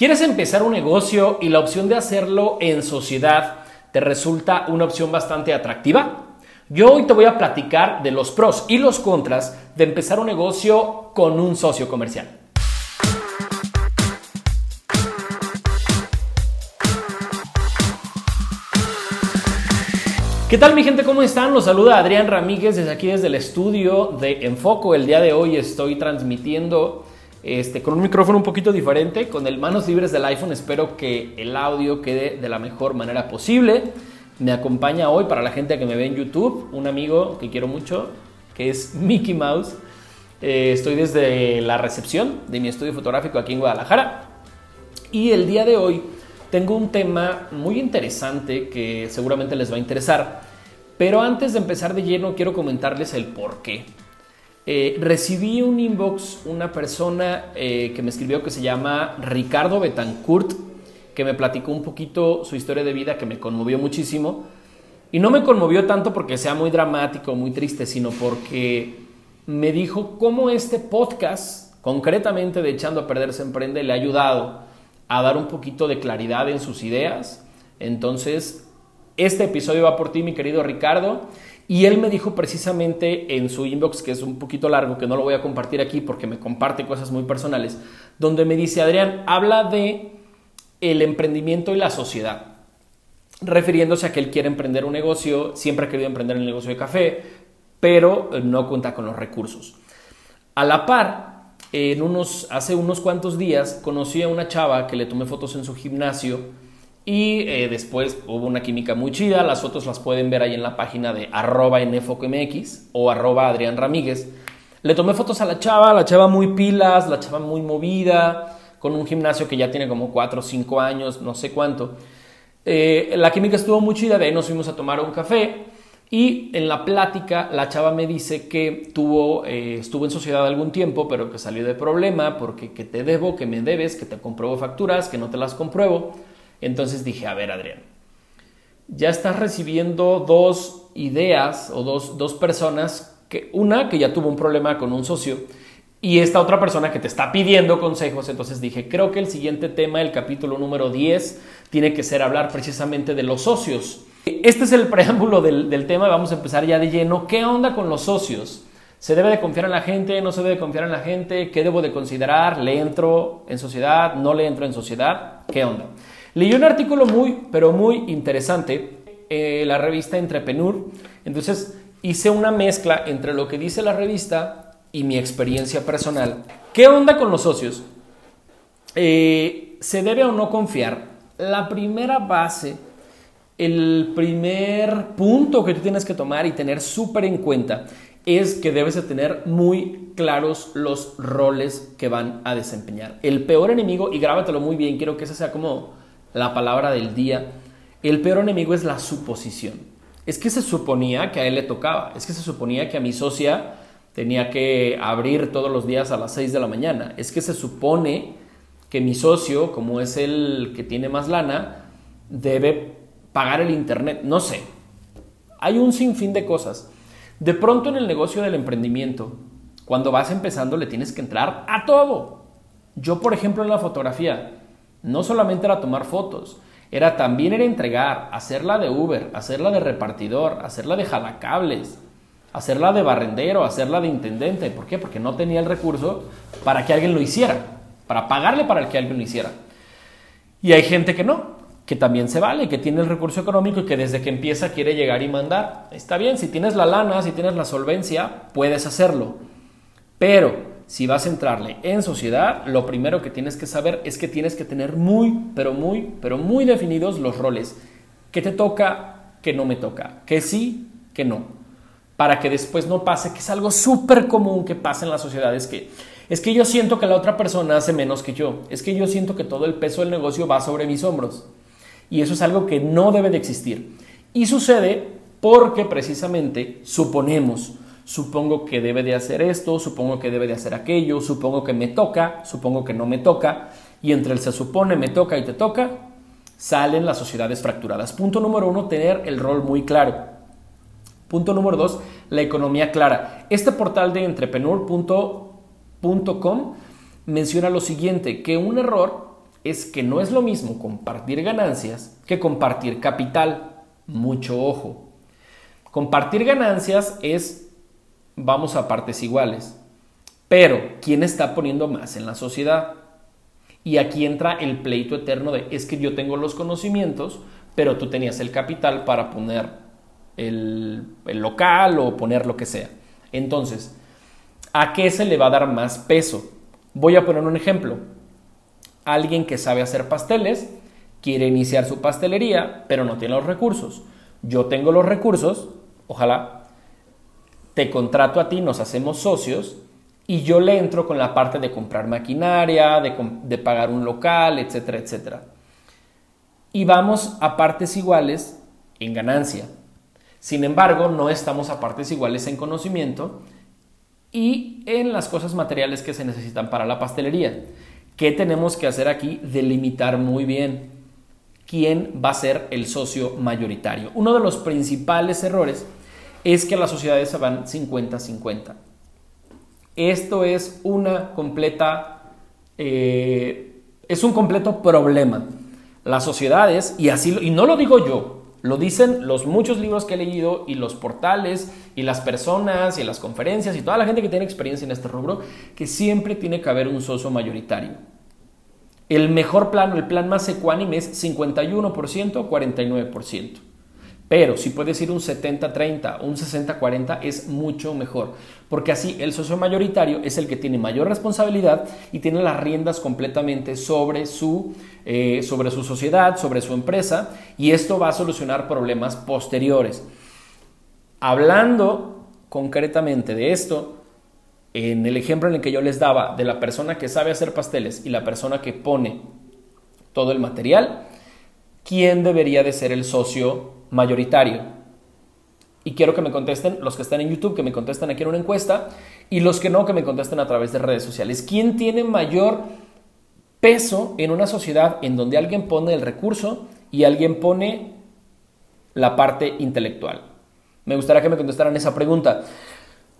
¿Quieres empezar un negocio y la opción de hacerlo en sociedad te resulta una opción bastante atractiva? Yo hoy te voy a platicar de los pros y los contras de empezar un negocio con un socio comercial. ¿Qué tal mi gente? ¿Cómo están? Los saluda Adrián Ramírez desde aquí desde el estudio de Enfoco. El día de hoy estoy transmitiendo este, con un micrófono un poquito diferente, con el manos libres del iPhone. Espero que el audio quede de la mejor manera posible. Me acompaña hoy, para la gente que me ve en YouTube, un amigo que quiero mucho, que es Mickey Mouse. Eh, estoy desde la recepción de mi estudio fotográfico aquí en Guadalajara. Y el día de hoy tengo un tema muy interesante que seguramente les va a interesar. Pero antes de empezar de lleno, quiero comentarles el por qué. Eh, recibí un inbox, una persona eh, que me escribió que se llama Ricardo Betancourt, que me platicó un poquito su historia de vida que me conmovió muchísimo. Y no me conmovió tanto porque sea muy dramático, muy triste, sino porque me dijo cómo este podcast, concretamente de Echando a Perderse Emprende, le ha ayudado a dar un poquito de claridad en sus ideas. Entonces, este episodio va por ti, mi querido Ricardo. Y él me dijo precisamente en su inbox, que es un poquito largo, que no lo voy a compartir aquí porque me comparte cosas muy personales, donde me dice, Adrián, habla de el emprendimiento y la sociedad, refiriéndose a que él quiere emprender un negocio, siempre ha querido emprender el negocio de café, pero no cuenta con los recursos. A la par, en unos, hace unos cuantos días conocí a una chava que le tomé fotos en su gimnasio, y eh, después hubo una química muy chida. Las fotos las pueden ver ahí en la página de arroba nfocmx o arroba Adrián Ramírez. Le tomé fotos a la chava, la chava muy pilas, la chava muy movida, con un gimnasio que ya tiene como 4 o 5 años, no sé cuánto. Eh, la química estuvo muy chida, de ahí nos fuimos a tomar un café y en la plática la chava me dice que tuvo, eh, estuvo en sociedad algún tiempo, pero que salió de problema porque que te debo, que me debes, que te compruebo facturas, que no te las compruebo. Entonces dije, a ver Adrián, ya estás recibiendo dos ideas o dos, personas, que, una que ya tuvo un problema con un socio y esta otra persona que te está pidiendo consejos. Entonces dije, creo que el siguiente tema, el capítulo número 10, tiene que ser hablar precisamente de los socios. Este es el preámbulo del, del tema, vamos a empezar ya de lleno. ¿Qué onda con los socios? ¿Se debe de confiar en la gente? ¿No se debe confiar en la gente? ¿Qué debo de considerar? ¿Le entro en sociedad? ¿No le entro en sociedad? ¿Qué onda? Leí un artículo muy, pero muy interesante en la revista Entrepreneur. Entonces hice una mezcla entre lo que dice la revista y mi experiencia personal. ¿Qué onda con los socios? Eh, ¿Se debe o no confiar? La primera base, el primer punto que tú tienes que tomar y tener súper en cuenta es que debes de tener muy claros los roles que van a desempeñar. El peor enemigo, y grábatelo muy bien, quiero que esa sea como la palabra del día, el peor enemigo es la suposición. Es que se suponía que a él le tocaba, es que se suponía que a mi socia tenía que abrir todos los días a las 6 de la mañana, es que se supone que mi socio, como es el que tiene más lana, debe pagar el internet, no sé. Hay un sinfín de cosas. De pronto en el negocio del emprendimiento, cuando vas empezando le tienes que entrar a todo. Yo, por ejemplo, en la fotografía, no solamente era tomar fotos, era también era entregar, hacerla de Uber, hacerla de repartidor, hacerla de jalacables, hacerla de barrendero, hacerla de intendente. ¿Por qué? Porque no tenía el recurso para que alguien lo hiciera, para pagarle para que alguien lo hiciera. Y hay gente que no, que también se vale, que tiene el recurso económico y que desde que empieza quiere llegar y mandar. Está bien, si tienes la lana, si tienes la solvencia, puedes hacerlo. Pero si vas a entrarle en sociedad, lo primero que tienes que saber es que tienes que tener muy, pero muy, pero muy definidos los roles. ¿Qué te toca? ¿Qué no me toca? ¿Qué sí? ¿Qué no? Para que después no pase, que es algo súper común que pasa en la sociedad, es que, es que yo siento que la otra persona hace menos que yo, es que yo siento que todo el peso del negocio va sobre mis hombros. Y eso es algo que no debe de existir. Y sucede porque precisamente suponemos, supongo que debe de hacer esto, supongo que debe de hacer aquello, supongo que me toca, supongo que no me toca, y entre el se supone, me toca y te toca, salen las sociedades fracturadas. Punto número uno, tener el rol muy claro. Punto número dos, la economía clara. Este portal de entrepreneur.com menciona lo siguiente, que un error es que no es lo mismo compartir ganancias que compartir capital. Mucho ojo. Compartir ganancias es vamos a partes iguales. Pero, ¿quién está poniendo más en la sociedad? Y aquí entra el pleito eterno de es que yo tengo los conocimientos, pero tú tenías el capital para poner el, local o poner lo que sea. Entonces, ¿a qué se le va a dar más peso? Voy a poner un ejemplo. Alguien que sabe hacer pasteles quiere iniciar su pastelería, pero no tiene los recursos. Yo tengo los recursos, ojalá, te contrato a ti, nos hacemos socios y yo le entro con la parte de comprar maquinaria, de, de pagar un local, etcétera, etcétera. Y vamos a partes iguales en ganancia. Sin embargo, no estamos a partes iguales en conocimiento y en las cosas materiales que se necesitan para la pastelería. ¿Qué tenemos que hacer aquí? Delimitar muy bien quién va a ser el socio mayoritario. Uno de los principales errores es que las sociedades se van 50-50. Esto es una completa, eh, es un completo problema. Las sociedades, y así, y no lo digo yo, lo dicen los muchos libros que he leído y los portales y las personas y las conferencias y toda la gente que tiene experiencia en este rubro, que siempre tiene que haber un socio mayoritario. El mejor plano, el plan más ecuánime es 51%, 49%. Pero si puedes ir un 70-30, un 60-40 es mucho mejor, porque así el socio mayoritario es el que tiene mayor responsabilidad y tiene las riendas completamente sobre su, eh, sobre su sociedad, sobre su empresa, y esto va a solucionar problemas posteriores. Hablando concretamente de esto, en el ejemplo en el que yo les daba de la persona que sabe hacer pasteles y la persona que pone todo el material, ¿quién debería de ser el socio mayoritario. Y quiero que me contesten los que están en YouTube, que me contesten aquí en una encuesta, y los que no, que me contesten a través de redes sociales. ¿Quién tiene mayor peso en una sociedad en donde alguien pone el recurso y alguien pone la parte intelectual? Me gustaría que me contestaran esa pregunta.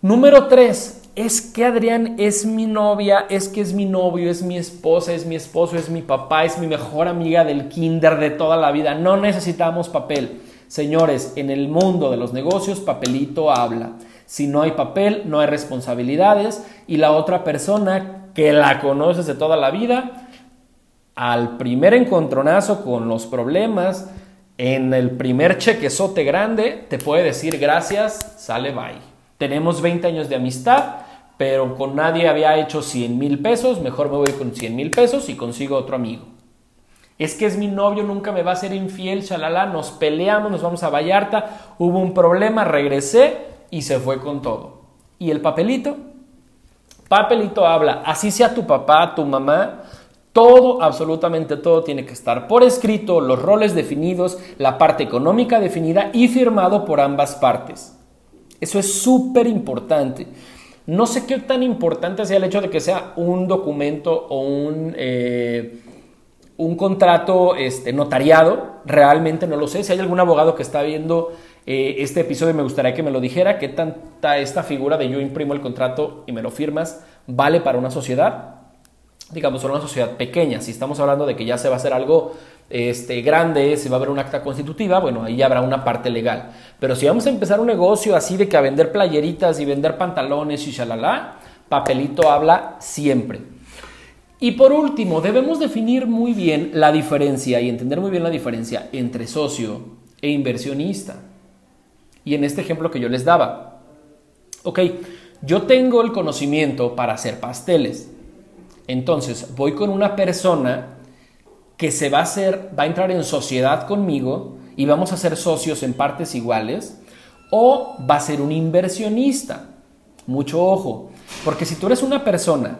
Número tres, es que Adrián es mi novia, es que es mi novio, es mi esposa, es mi esposo, es mi papá, es mi mejor amiga del kinder de toda la vida. No necesitamos papel. Señores, en el mundo de los negocios, papelito habla. Si no hay papel, no hay responsabilidades y la otra persona que la conoces de toda la vida, al primer encontronazo con los problemas, en el primer chequezote grande, te puede decir gracias, sale bye. Tenemos 20 años de amistad, pero con nadie había hecho 100 mil pesos, mejor me voy con 100 mil pesos y consigo otro amigo es que es mi novio, nunca me va a ser infiel, chalala, nos peleamos, nos vamos a Vallarta, hubo un problema, regresé y se fue con todo. ¿Y el papelito? Papelito habla, así sea tu papá, tu mamá, todo, absolutamente todo tiene que estar por escrito, los roles definidos, la parte económica definida y firmado por ambas partes. Eso es súper importante. No sé qué tan importante sea el hecho de que sea un documento o un... Eh, un contrato este, notariado, realmente no lo sé. Si hay algún abogado que está viendo eh, este episodio, me gustaría que me lo dijera. ¿Qué tanta esta figura de yo imprimo el contrato y me lo firmas vale para una sociedad? Digamos, para una sociedad pequeña. Si estamos hablando de que ya se va a hacer algo este, grande, se va a ver un acta constitutiva, bueno, ahí habrá una parte legal. Pero si vamos a empezar un negocio así de que a vender playeritas y vender pantalones y shalala, papelito habla siempre. Y por último, debemos definir muy bien la diferencia y entender muy bien la diferencia entre socio e inversionista. Y en este ejemplo que yo les daba, ok, yo tengo el conocimiento para hacer pasteles. Entonces voy con una persona que se va a hacer, va a entrar en sociedad conmigo y vamos a ser socios en partes iguales, o va a ser un inversionista. Mucho ojo, porque si tú eres una persona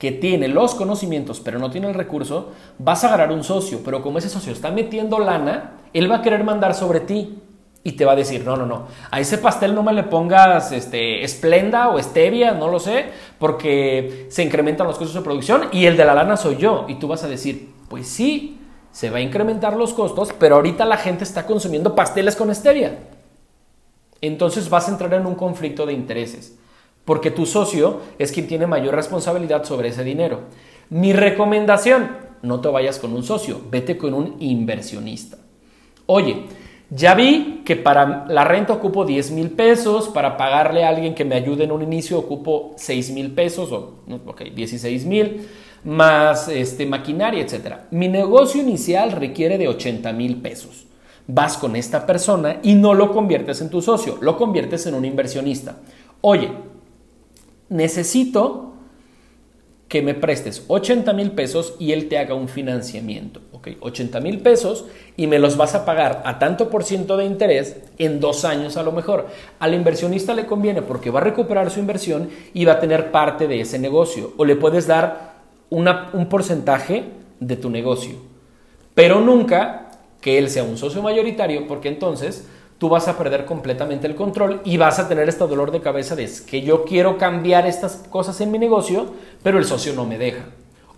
que tiene los conocimientos pero no tiene el recurso, vas a agarrar un socio, pero como ese socio está metiendo lana, él va a querer mandar sobre ti y te va a decir, no, no, no, a ese pastel no me le pongas este, esplenda o stevia, no lo sé, porque se incrementan los costos de producción y el de la lana soy yo. Y tú vas a decir, pues sí, se va a incrementar los costos, pero ahorita la gente está consumiendo pasteles con stevia. Entonces vas a entrar en un conflicto de intereses porque tu socio es quien tiene mayor responsabilidad sobre ese dinero. Mi recomendación, no te vayas con un socio, vete con un inversionista. Oye, ya vi que para la renta ocupo 10 mil pesos, para pagarle a alguien que me ayude en un inicio ocupo 6 mil pesos, o ok, 16 mil, más este, maquinaria, etc. Mi negocio inicial requiere de 80 mil pesos. Vas con esta persona y no lo conviertes en tu socio, lo conviertes en un inversionista. Oye, necesito que me prestes 80 mil pesos y él te haga un financiamiento. ¿ok? 80 mil pesos y me los vas a pagar a tanto por ciento de interés en dos años a lo mejor. Al inversionista le conviene porque va a recuperar su inversión y va a tener parte de ese negocio. O le puedes dar un porcentaje de tu negocio. Pero nunca que él sea un socio mayoritario porque entonces tú vas a perder completamente el control y vas a tener este dolor de cabeza de que yo quiero cambiar estas cosas en mi negocio, pero el socio no me deja.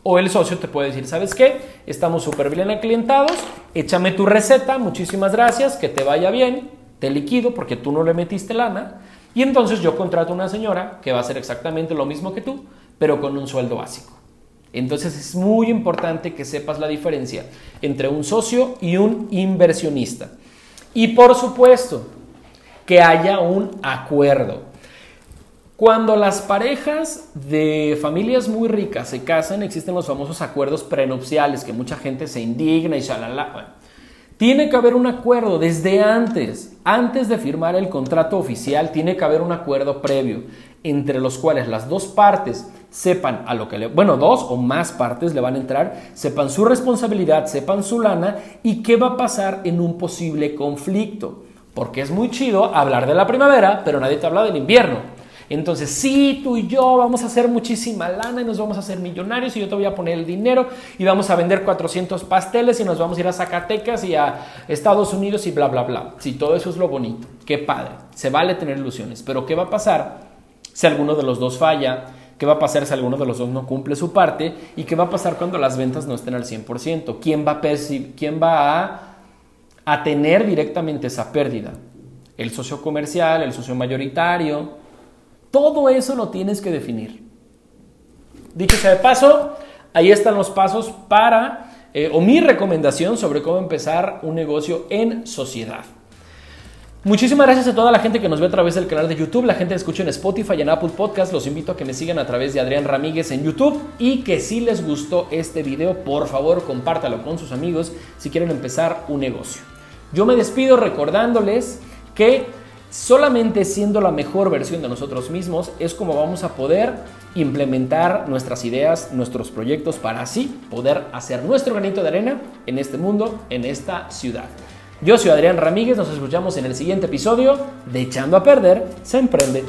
O el socio te puede decir, ¿sabes qué? Estamos súper bien aclientados, échame tu receta, muchísimas gracias, que te vaya bien, te liquido porque tú no le metiste lana. Y entonces yo contrato una señora que va a hacer exactamente lo mismo que tú, pero con un sueldo básico. Entonces es muy importante que sepas la diferencia entre un socio y un inversionista. Y por supuesto, que haya un acuerdo. Cuando las parejas de familias muy ricas se casan, existen los famosos acuerdos prenupciales, que mucha gente se indigna y shalala. tiene que haber un acuerdo desde antes, antes de firmar el contrato oficial, tiene que haber un acuerdo previo entre los cuales las dos partes sepan a lo que le, bueno, dos o más partes le van a entrar, sepan su responsabilidad, sepan su lana y qué va a pasar en un posible conflicto. Porque es muy chido hablar de la primavera, pero nadie te habla del invierno. Entonces, sí, tú y yo vamos a hacer muchísima lana y nos vamos a hacer millonarios y yo te voy a poner el dinero y vamos a vender 400 pasteles y nos vamos a ir a Zacatecas y a Estados Unidos y bla, bla, bla. Sí, todo eso es lo bonito. Qué padre. Se vale tener ilusiones. Pero ¿qué va a pasar si alguno de los dos falla? ¿Qué va a pasar si alguno de los dos no cumple su parte? ¿Y qué va a pasar cuando las ventas no estén al 100%? ¿Quién va a, quién va a, tener directamente esa pérdida? ¿El socio comercial, el socio mayoritario? Todo eso lo tienes que definir. Dicho sea de paso, ahí están los pasos para, eh, o mi recomendación sobre cómo empezar un negocio en sociedad. Muchísimas gracias a toda la gente que nos ve a través del canal de YouTube, la gente que escucha en Spotify y en Apple Podcast. Los invito a que me sigan a través de Adrián Ramírez en YouTube y que si les gustó este video, por favor compártalo con sus amigos si quieren empezar un negocio. Yo me despido recordándoles que solamente siendo la mejor versión de nosotros mismos es como vamos a poder implementar nuestras ideas, nuestros proyectos para así poder hacer nuestro granito de arena en este mundo, en esta ciudad. Yo soy Adrián Ramírez, nos escuchamos en el siguiente episodio de Echando a Perder, se emprende.